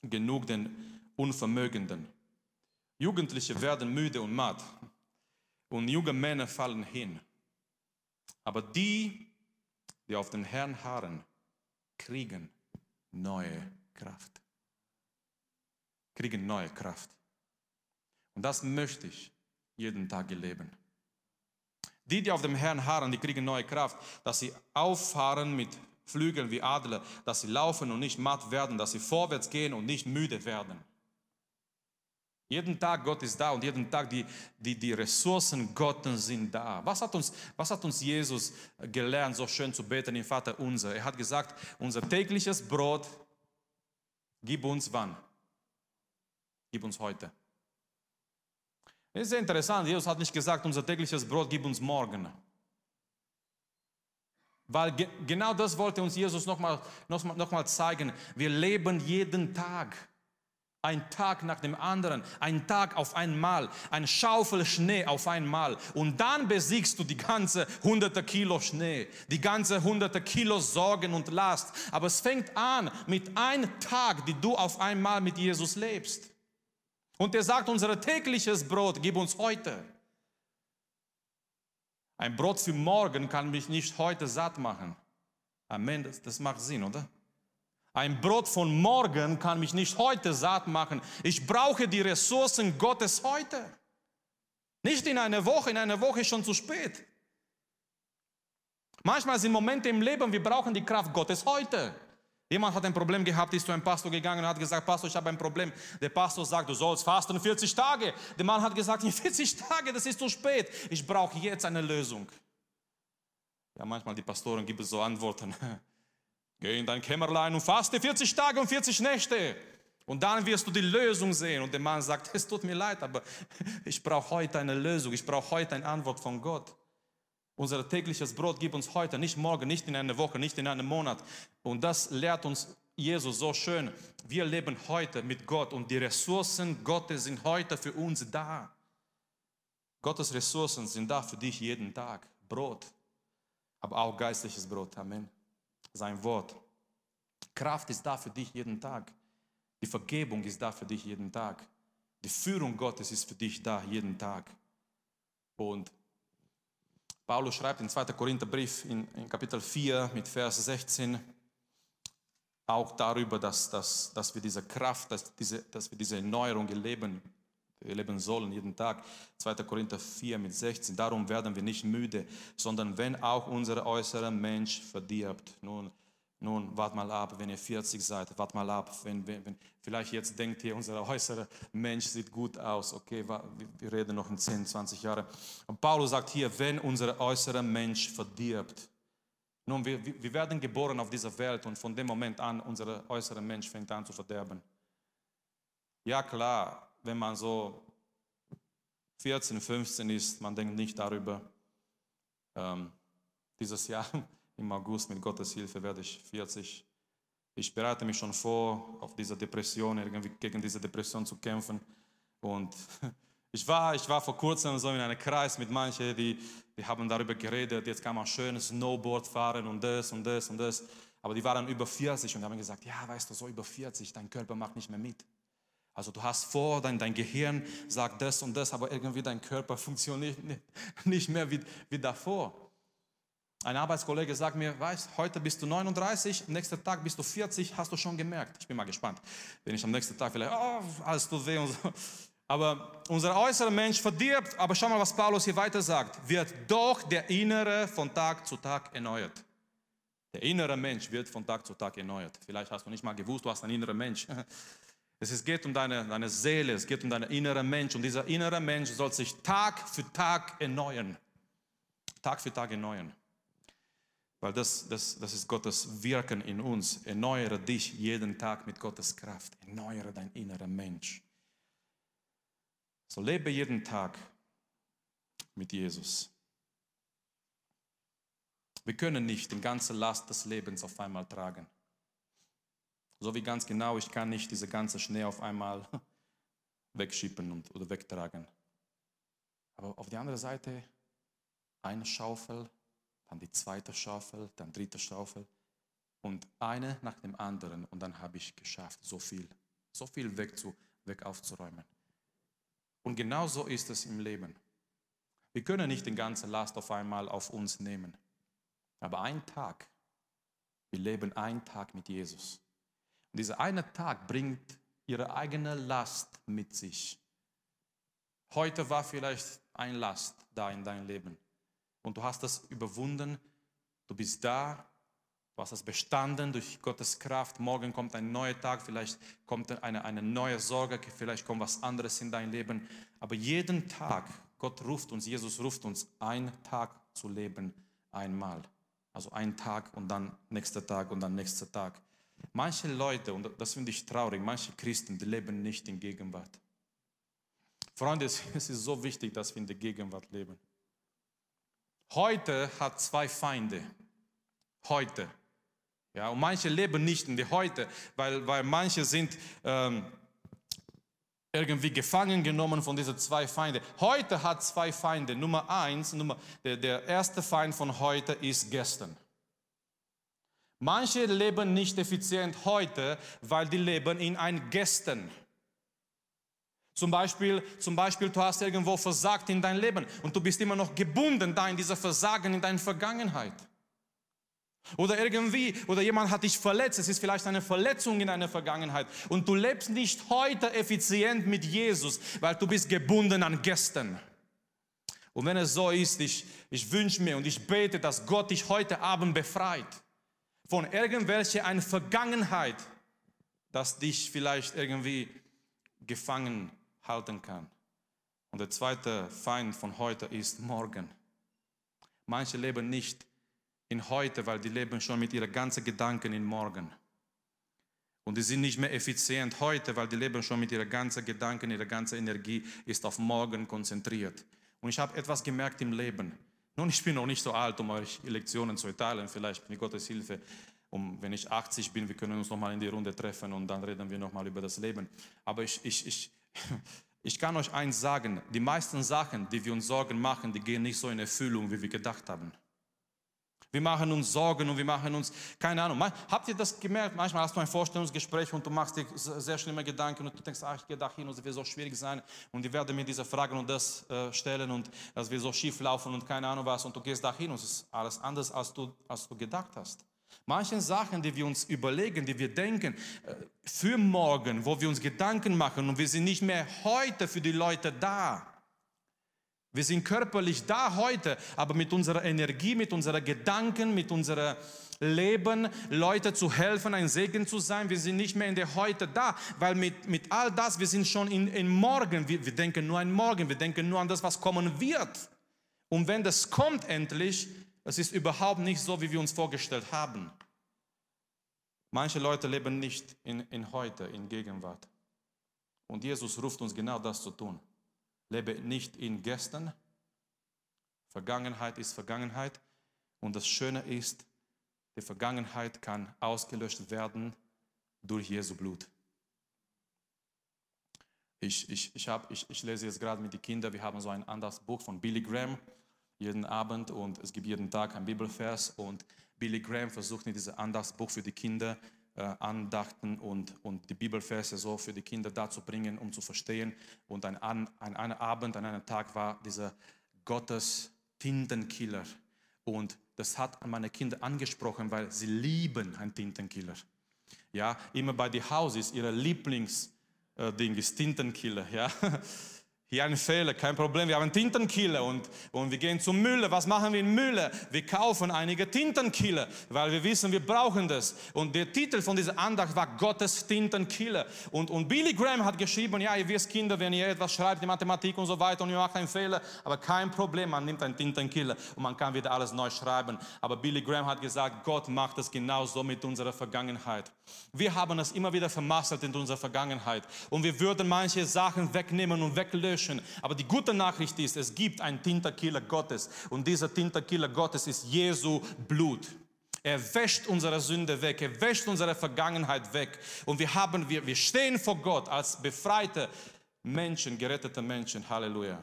genug den Unvermögenden. Jugendliche werden müde und matt und junge Männer fallen hin. Aber die, die auf den Herrn harren, kriegen neue Kraft. Kriegen neue Kraft. Und das möchte ich jeden Tag erleben. Die, die auf dem Herrn harren, die kriegen neue Kraft, dass sie auffahren mit Flügeln wie Adler, dass sie laufen und nicht matt werden, dass sie vorwärts gehen und nicht müde werden. Jeden Tag Gott ist da und jeden Tag die, die, die Ressourcen Gottes sind da. Was hat, uns, was hat uns Jesus gelernt, so schön zu beten im Vater unser? Er hat gesagt, unser tägliches Brot gib uns wann? Gib uns heute. Es ist sehr interessant, Jesus hat nicht gesagt, unser tägliches Brot gib uns morgen. Weil ge genau das wollte uns Jesus nochmal noch mal, noch mal zeigen. Wir leben jeden Tag. Ein Tag nach dem anderen, ein Tag auf einmal, ein Schaufel Schnee auf einmal. Und dann besiegst du die ganze hunderte Kilo Schnee, die ganze hunderte Kilo Sorgen und Last. Aber es fängt an mit einem Tag, die du auf einmal mit Jesus lebst. Und er sagt, unser tägliches Brot gib uns heute. Ein Brot für morgen kann mich nicht heute satt machen. Amen, das, das macht Sinn, oder? Ein Brot von morgen kann mich nicht heute satt machen. Ich brauche die Ressourcen Gottes heute. Nicht in einer Woche, in einer Woche ist schon zu spät. Manchmal sind Momente im Leben, wir brauchen die Kraft Gottes heute. Jemand hat ein Problem gehabt, ist zu einem Pastor gegangen und hat gesagt, Pastor, ich habe ein Problem. Der Pastor sagt, du sollst fasten 40 Tage. Der Mann hat gesagt, 40 Tage, das ist zu spät. Ich brauche jetzt eine Lösung. Ja, manchmal die Pastoren geben so Antworten. Geh in dein Kämmerlein und faste 40 Tage und 40 Nächte. Und dann wirst du die Lösung sehen. Und der Mann sagt, es tut mir leid, aber ich brauche heute eine Lösung. Ich brauche heute eine Antwort von Gott. Unser tägliches Brot gib uns heute, nicht morgen, nicht in einer Woche, nicht in einem Monat. Und das lehrt uns Jesus so schön. Wir leben heute mit Gott und die Ressourcen Gottes sind heute für uns da. Gottes Ressourcen sind da für dich jeden Tag. Brot, aber auch geistliches Brot. Amen. Sein Wort. Kraft ist da für dich jeden Tag. Die Vergebung ist da für dich jeden Tag. Die Führung Gottes ist für dich da jeden Tag. Und Paulus schreibt im 2. Korintherbrief in, in Kapitel 4 mit Vers 16 auch darüber, dass, dass, dass wir diese Kraft, dass, diese, dass wir diese Erneuerung erleben, erleben sollen jeden Tag. 2. Korinther 4 mit 16. Darum werden wir nicht müde, sondern wenn auch unser äußerer Mensch verdirbt. Nun, nun, wart mal ab, wenn ihr 40 seid, wart mal ab, wenn, wenn, wenn vielleicht jetzt denkt ihr, unser äußerer Mensch sieht gut aus, okay, wir reden noch in 10, 20 Jahren. Und Paulus sagt hier, wenn unser äußerer Mensch verdirbt. Nun, wir, wir werden geboren auf dieser Welt und von dem Moment an, unser äußerer Mensch fängt an zu verderben. Ja klar, wenn man so 14, 15 ist, man denkt nicht darüber, ähm, dieses Jahr im August mit Gottes Hilfe werde ich 40. Ich bereite mich schon vor, auf diese Depression, irgendwie gegen diese Depression zu kämpfen. Und ich war, ich war vor kurzem so in einem Kreis mit manchen, die, die haben darüber geredet, jetzt kann man schön Snowboard fahren und das und das und das. Aber die waren über 40 und haben gesagt, ja, weißt du, so über 40, dein Körper macht nicht mehr mit. Also du hast vor, dein, dein Gehirn sagt das und das, aber irgendwie dein Körper funktioniert nicht mehr wie, wie davor. Ein Arbeitskollege sagt mir, weißt, heute bist du 39, nächsten Tag bist du 40, hast du schon gemerkt. Ich bin mal gespannt, wenn ich am nächsten Tag vielleicht, oh, alles tut weh und so. Aber unser äußerer Mensch verdirbt, aber schau mal, was Paulus hier weiter sagt, wird doch der innere von Tag zu Tag erneuert. Der innere Mensch wird von Tag zu Tag erneuert. Vielleicht hast du nicht mal gewusst, du hast einen inneren Mensch. Es geht um deine, deine Seele, es geht um deinen inneren Mensch und dieser innere Mensch soll sich Tag für Tag erneuern. Tag für Tag erneuern. Weil das, das, das ist Gottes Wirken in uns. Erneuere dich jeden Tag mit Gottes Kraft. Erneuere dein innerer Mensch. So lebe jeden Tag mit Jesus. Wir können nicht die ganze Last des Lebens auf einmal tragen. So wie ganz genau, ich kann nicht diese ganze Schnee auf einmal wegschippen und, oder wegtragen. Aber auf die andere Seite eine Schaufel dann die zweite Schaufel, dann dritte Schaufel und eine nach dem anderen und dann habe ich geschafft, so viel, so viel weg, zu, weg aufzuräumen. Und genau so ist es im Leben. Wir können nicht die ganze Last auf einmal auf uns nehmen. Aber ein Tag, wir leben einen Tag mit Jesus. Dieser eine Tag bringt ihre eigene Last mit sich. Heute war vielleicht ein Last da in deinem Leben und du hast das überwunden. Du bist da, du hast das bestanden durch Gottes Kraft. Morgen kommt ein neuer Tag, vielleicht kommt eine, eine neue Sorge, vielleicht kommt was anderes in dein Leben. Aber jeden Tag, Gott ruft uns, Jesus ruft uns, einen Tag zu leben, einmal. Also ein Tag und dann nächster Tag und dann nächster Tag. Manche Leute, und das finde ich traurig, manche Christen, die leben nicht in Gegenwart. Freunde, es ist so wichtig, dass wir in der Gegenwart leben. Heute hat zwei Feinde. Heute. Ja, und manche leben nicht in die Heute, weil, weil manche sind ähm, irgendwie gefangen genommen von diesen zwei Feinden. Heute hat zwei Feinde. Nummer eins, Nummer, der, der erste Feind von heute ist gestern. Manche leben nicht effizient heute, weil die leben in ein Gestern. Zum Beispiel, zum Beispiel, du hast irgendwo versagt in dein Leben und du bist immer noch gebunden da in dieser Versagen in deiner Vergangenheit. Oder irgendwie, oder jemand hat dich verletzt, es ist vielleicht eine Verletzung in deiner Vergangenheit und du lebst nicht heute effizient mit Jesus, weil du bist gebunden an gestern. Und wenn es so ist, ich, ich wünsche mir und ich bete, dass Gott dich heute Abend befreit von irgendwelcher einer Vergangenheit, das dich vielleicht irgendwie gefangen halten kann. Und der zweite Feind von heute ist morgen. Manche leben nicht in heute, weil die leben schon mit ihren ganzen Gedanken in morgen. Und die sind nicht mehr effizient heute, weil die leben schon mit ihrer ganzen Gedanken, ihrer ganzen Energie ist auf morgen konzentriert. Und ich habe etwas gemerkt im Leben. Nun, ich bin noch nicht so alt, um euch Lektionen zu erteilen, vielleicht mit Gottes Hilfe. Um, wenn ich 80 bin, wir können uns nochmal in die Runde treffen und dann reden wir nochmal über das Leben. Aber ich, ich, ich, ich kann euch eins sagen, die meisten Sachen, die wir uns Sorgen machen, die gehen nicht so in Erfüllung, wie wir gedacht haben. Wir machen uns Sorgen und wir machen uns, keine Ahnung. Habt ihr das gemerkt? Manchmal hast du ein Vorstellungsgespräch und du machst dir sehr schlimme Gedanken und du denkst, ach, ich gehe da hin und es wird so schwierig sein und die werden mir diese Fragen und das äh, stellen und es wird so schief laufen und keine Ahnung was und du gehst da hin und es ist alles anders, als du, als du gedacht hast. Manche Sachen, die wir uns überlegen, die wir denken, äh, für morgen, wo wir uns Gedanken machen und wir sind nicht mehr heute für die Leute da. Wir sind körperlich da heute, aber mit unserer Energie, mit unseren Gedanken, mit unserem Leben, Leute zu helfen, ein Segen zu sein. Wir sind nicht mehr in der Heute da, weil mit, mit all das, wir sind schon in, in Morgen. Wir, wir denken nur an Morgen, wir denken nur an das, was kommen wird. Und wenn das kommt endlich, es ist überhaupt nicht so, wie wir uns vorgestellt haben. Manche Leute leben nicht in, in heute, in Gegenwart. Und Jesus ruft uns genau das zu tun. Lebe nicht in gestern. Vergangenheit ist Vergangenheit. Und das Schöne ist, die Vergangenheit kann ausgelöscht werden durch Jesu Blut. Ich, ich, ich, hab, ich, ich lese jetzt gerade mit den Kindern, wir haben so ein anderes Buch von Billy Graham jeden Abend und es gibt jeden Tag ein Bibelvers und Billy Graham versucht in diesem Andachtsbuch für die Kinder Andachten und, und die Bibelverse so für die Kinder dazu bringen, um zu verstehen. Und ein, ein, ein Abend, an einem Tag war dieser Gottes Tintenkiller. Und das hat meine Kinder angesprochen, weil sie lieben einen Tintenkiller. Ja, immer bei den Hauses, ihre Lieblingsding äh, ist Tintenkiller. Ja, Hier ein Fehler, kein Problem. Wir haben Tintenkiller und, und wir gehen zum Müller. Was machen wir in Müller? Wir kaufen einige Tintenkiller, weil wir wissen, wir brauchen das. Und der Titel von dieser Andacht war Gottes Tintenkiller. Und, und Billy Graham hat geschrieben, ja, ihr wisst Kinder, wenn ihr etwas schreibt in Mathematik und so weiter und ihr macht einen Fehler, aber kein Problem, man nimmt einen Tintenkiller und man kann wieder alles neu schreiben. Aber Billy Graham hat gesagt, Gott macht es genauso mit unserer Vergangenheit. Wir haben es immer wieder vermasselt in unserer Vergangenheit und wir würden manche Sachen wegnehmen und weglöschen löschen. Aber die gute Nachricht ist, es gibt einen Tinterkiller Gottes und dieser Tinterkiller Gottes ist Jesu Blut. Er wäscht unsere Sünde weg, er wäscht unsere Vergangenheit weg und wir haben, wir, wir stehen vor Gott als befreite Menschen, gerettete Menschen. Halleluja.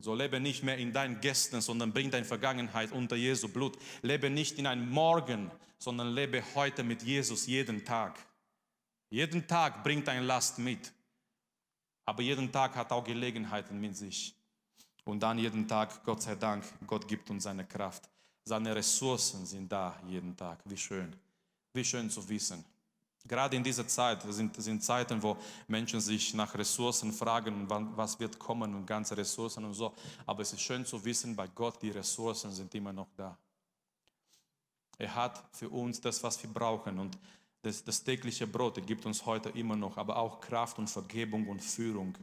So lebe nicht mehr in deinen Gästen, sondern bring deine Vergangenheit unter Jesu Blut. Lebe nicht in einem Morgen, sondern lebe heute mit Jesus jeden Tag. Jeden Tag bringt deine Last mit. Aber jeden Tag hat auch Gelegenheiten mit sich. Und dann jeden Tag, Gott sei Dank, Gott gibt uns seine Kraft. Seine Ressourcen sind da jeden Tag. Wie schön. Wie schön zu wissen. Gerade in dieser Zeit sind, sind Zeiten, wo Menschen sich nach Ressourcen fragen, wann, was wird kommen und ganze Ressourcen und so. Aber es ist schön zu wissen, bei Gott, die Ressourcen sind immer noch da. Er hat für uns das, was wir brauchen. Und das, das tägliche Brot gibt uns heute immer noch, aber auch Kraft und Vergebung und Führung.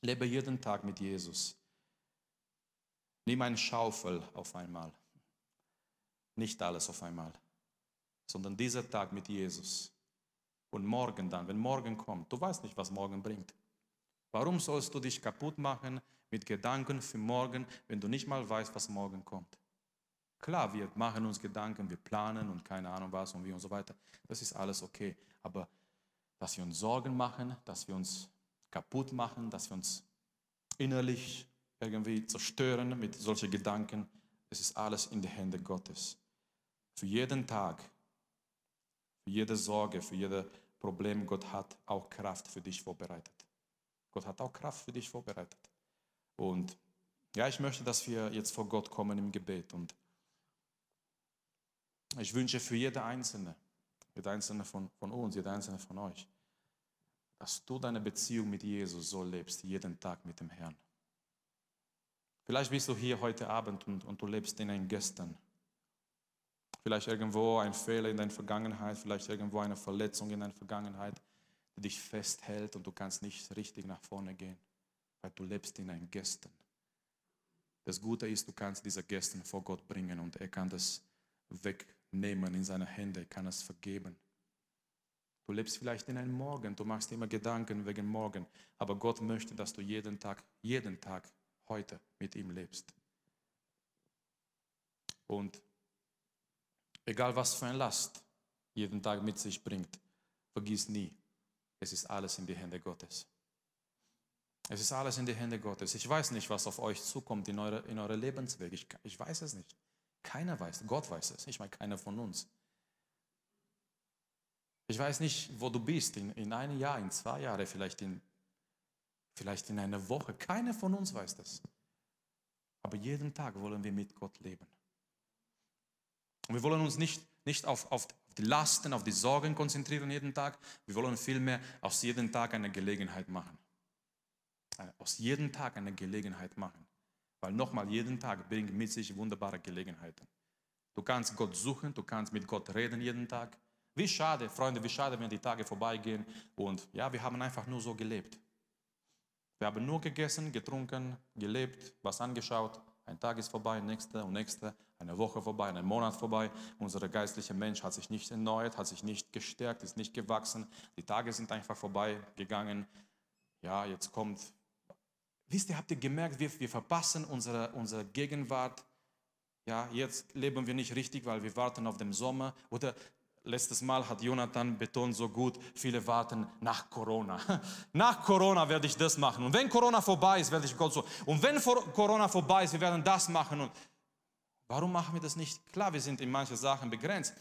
Lebe jeden Tag mit Jesus. Nimm eine Schaufel auf einmal. Nicht alles auf einmal, sondern dieser Tag mit Jesus. Und morgen dann, wenn morgen kommt, du weißt nicht, was morgen bringt. Warum sollst du dich kaputt machen mit Gedanken für morgen, wenn du nicht mal weißt, was morgen kommt? Klar, wir machen uns Gedanken, wir planen und keine Ahnung was und wie und so weiter. Das ist alles okay. Aber dass wir uns Sorgen machen, dass wir uns kaputt machen, dass wir uns innerlich irgendwie zerstören mit solchen Gedanken, es ist alles in den Händen Gottes. Für jeden Tag, für jede Sorge, für jedes Problem, Gott hat auch Kraft für dich vorbereitet. Gott hat auch Kraft für dich vorbereitet. Und ja, ich möchte, dass wir jetzt vor Gott kommen im Gebet und ich wünsche für jede Einzelne, jede Einzelne von, von uns, jede Einzelne von euch, dass du deine Beziehung mit Jesus so lebst, jeden Tag mit dem Herrn. Vielleicht bist du hier heute Abend und, und du lebst in einem Gestern. Vielleicht irgendwo ein Fehler in deiner Vergangenheit, vielleicht irgendwo eine Verletzung in deiner Vergangenheit, die dich festhält und du kannst nicht richtig nach vorne gehen, weil du lebst in einem Gestern. Das Gute ist, du kannst diese Gestern vor Gott bringen und er kann das wegnehmen in seine Hände, kann es vergeben. Du lebst vielleicht in einem Morgen, du machst immer Gedanken wegen morgen, aber Gott möchte, dass du jeden Tag, jeden Tag heute mit ihm lebst. Und egal was für ein Last jeden Tag mit sich bringt, vergiss nie, es ist alles in die Hände Gottes. Es ist alles in die Hände Gottes. Ich weiß nicht, was auf euch zukommt in eure, in eure Lebensweg. Ich, ich weiß es nicht. Keiner weiß. Gott weiß es. Ich meine, keiner von uns. Ich weiß nicht, wo du bist, in, in einem Jahr, in zwei Jahren, vielleicht in, vielleicht in einer Woche. Keiner von uns weiß das. Aber jeden Tag wollen wir mit Gott leben. Und wir wollen uns nicht, nicht auf, auf die Lasten, auf die Sorgen konzentrieren jeden Tag. Wir wollen vielmehr aus jedem Tag eine Gelegenheit machen. Aus jedem Tag eine Gelegenheit machen. Weil nochmal, jeden Tag bringt mit sich wunderbare Gelegenheiten. Du kannst Gott suchen, du kannst mit Gott reden jeden Tag. Wie schade, Freunde, wie schade, wenn die Tage vorbeigehen und ja, wir haben einfach nur so gelebt. Wir haben nur gegessen, getrunken, gelebt, was angeschaut. Ein Tag ist vorbei, nächster und nächster, eine Woche vorbei, ein Monat vorbei. Unser geistlicher Mensch hat sich nicht erneuert, hat sich nicht gestärkt, ist nicht gewachsen. Die Tage sind einfach vorbeigegangen. Ja, jetzt kommt. Wisst ihr, habt ihr gemerkt, wir, wir verpassen unsere, unsere Gegenwart. Ja, jetzt leben wir nicht richtig, weil wir warten auf den Sommer. Oder Letztes Mal hat Jonathan betont so gut, viele warten nach Corona. Nach Corona werde ich das machen. Und wenn Corona vorbei ist, werde ich Gott so. Und wenn Corona vorbei ist, wir werden das machen. Und warum machen wir das nicht? Klar, wir sind in manchen Sachen begrenzt.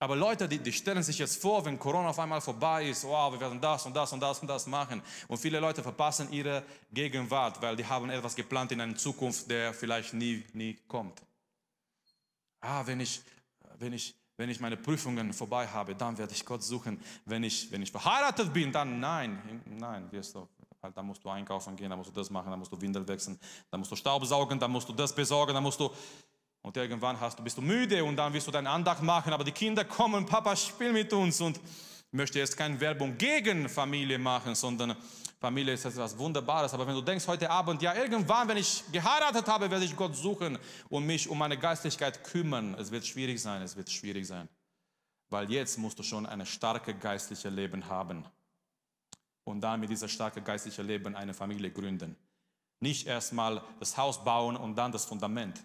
Aber Leute, die, die stellen sich jetzt vor, wenn Corona auf einmal vorbei ist, wow, wir werden das und das und das und das machen. Und viele Leute verpassen ihre Gegenwart, weil die haben etwas geplant in einer Zukunft, der vielleicht nie, nie kommt. Ah, wenn ich, wenn ich wenn ich meine Prüfungen vorbei habe, dann werde ich Gott suchen. Wenn ich, wenn ich verheiratet bin, dann nein, nein, wirst du. Halt, dann musst du einkaufen gehen, dann musst du das machen, dann musst du Windel wechseln, dann musst du Staub saugen, dann musst du das besorgen, dann musst du und irgendwann hast du, bist du müde und dann wirst du deinen Andacht machen, aber die Kinder kommen, Papa, spiel mit uns und ich möchte jetzt keine Werbung gegen Familie machen, sondern Familie ist etwas Wunderbares. Aber wenn du denkst heute Abend, ja, irgendwann, wenn ich geheiratet habe, werde ich Gott suchen und mich um meine Geistlichkeit kümmern. Es wird schwierig sein, es wird schwierig sein. Weil jetzt musst du schon ein starkes geistliches Leben haben. Und dann mit diesem starken geistlichen Leben eine Familie gründen. Nicht erstmal das Haus bauen und dann das Fundament,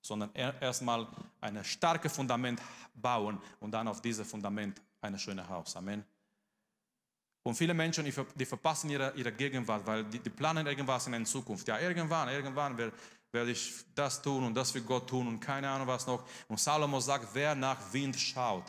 sondern erstmal ein starkes Fundament bauen und dann auf dieses Fundament ein schönes Haus. Amen. Und viele Menschen, die verpassen ihre, ihre Gegenwart, weil die, die planen irgendwas in der Zukunft. Ja, irgendwann, irgendwann werde, werde ich das tun und das für Gott tun und keine Ahnung was noch. Und Salomo sagt, wer nach Wind schaut,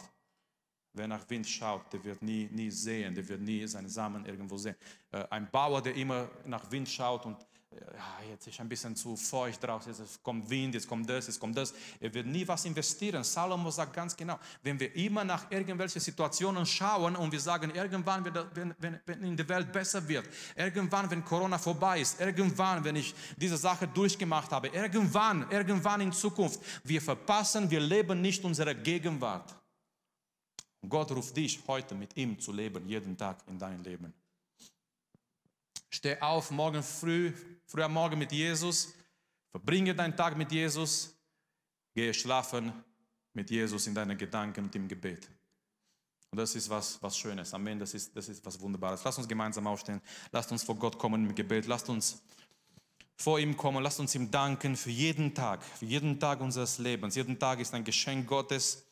wer nach Wind schaut, der wird nie, nie sehen, der wird nie seine Samen irgendwo sehen. Äh, ein Bauer, der immer nach Wind schaut und ja, jetzt ist ein bisschen zu feucht draußen, jetzt kommt Wind, jetzt kommt das, jetzt kommt das. Er wird nie was investieren. Salomo sagt ganz genau, wenn wir immer nach irgendwelchen Situationen schauen und wir sagen, irgendwann, wenn, wenn, wenn in der Welt besser wird, irgendwann, wenn Corona vorbei ist, irgendwann, wenn ich diese Sache durchgemacht habe, irgendwann, irgendwann in Zukunft, wir verpassen, wir leben nicht unsere Gegenwart. Gott ruft dich heute mit ihm zu leben, jeden Tag in deinem Leben. Steh auf morgen früh, früh am Morgen mit Jesus, verbringe deinen Tag mit Jesus, gehe schlafen mit Jesus in deinen Gedanken und im Gebet. Und das ist was, was Schönes. Amen. Das ist, das ist was Wunderbares. Lass uns gemeinsam aufstehen. Lasst uns vor Gott kommen im Gebet. Lasst uns vor ihm kommen. Lasst uns ihm danken für jeden Tag, für jeden Tag unseres Lebens. Jeden Tag ist ein Geschenk Gottes.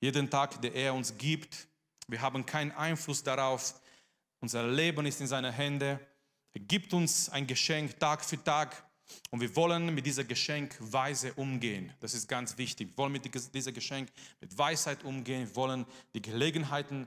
Jeden Tag, der er uns gibt. Wir haben keinen Einfluss darauf. Unser Leben ist in seinen Händen. Gibt uns ein Geschenk Tag für Tag und wir wollen mit diesem Geschenk weise umgehen. Das ist ganz wichtig. Wir wollen mit diesem Geschenk mit Weisheit umgehen. Wir wollen die Gelegenheiten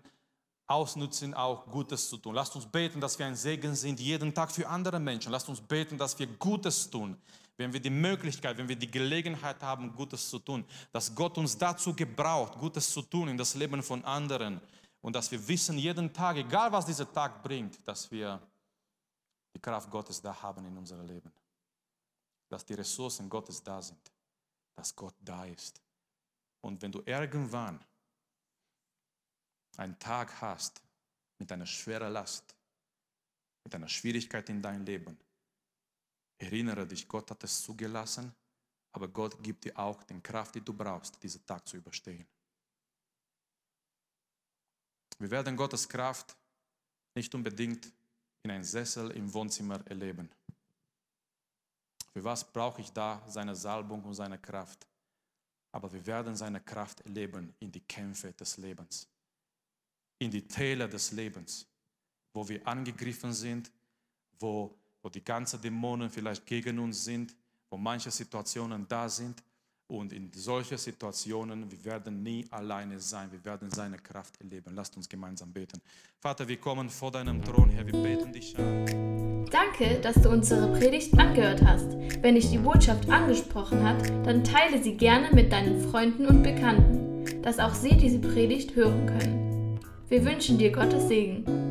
ausnutzen, auch Gutes zu tun. Lasst uns beten, dass wir ein Segen sind, jeden Tag für andere Menschen. Lasst uns beten, dass wir Gutes tun. Wenn wir die Möglichkeit, wenn wir die Gelegenheit haben, Gutes zu tun, dass Gott uns dazu gebraucht, Gutes zu tun in das Leben von anderen. Und dass wir wissen, jeden Tag, egal was dieser Tag bringt, dass wir die Kraft Gottes da haben in unserem Leben. Dass die Ressourcen Gottes da sind. Dass Gott da ist. Und wenn du irgendwann einen Tag hast mit einer schweren Last, mit einer Schwierigkeit in deinem Leben, erinnere dich, Gott hat es zugelassen, aber Gott gibt dir auch die Kraft, die du brauchst, diesen Tag zu überstehen. Wir werden Gottes Kraft nicht unbedingt in einem Sessel im Wohnzimmer erleben. Für was brauche ich da seine Salbung und seine Kraft? Aber wir werden seine Kraft erleben in die Kämpfe des Lebens, in die Täler des Lebens, wo wir angegriffen sind, wo, wo die ganzen Dämonen vielleicht gegen uns sind, wo manche Situationen da sind. Und in solchen Situationen, wir werden nie alleine sein, wir werden seine Kraft erleben. Lasst uns gemeinsam beten. Vater, wir kommen vor deinem Thron, Herr, wir beten dich an. Danke, dass du unsere Predigt angehört hast. Wenn dich die Botschaft angesprochen hat, dann teile sie gerne mit deinen Freunden und Bekannten, dass auch sie diese Predigt hören können. Wir wünschen dir Gottes Segen.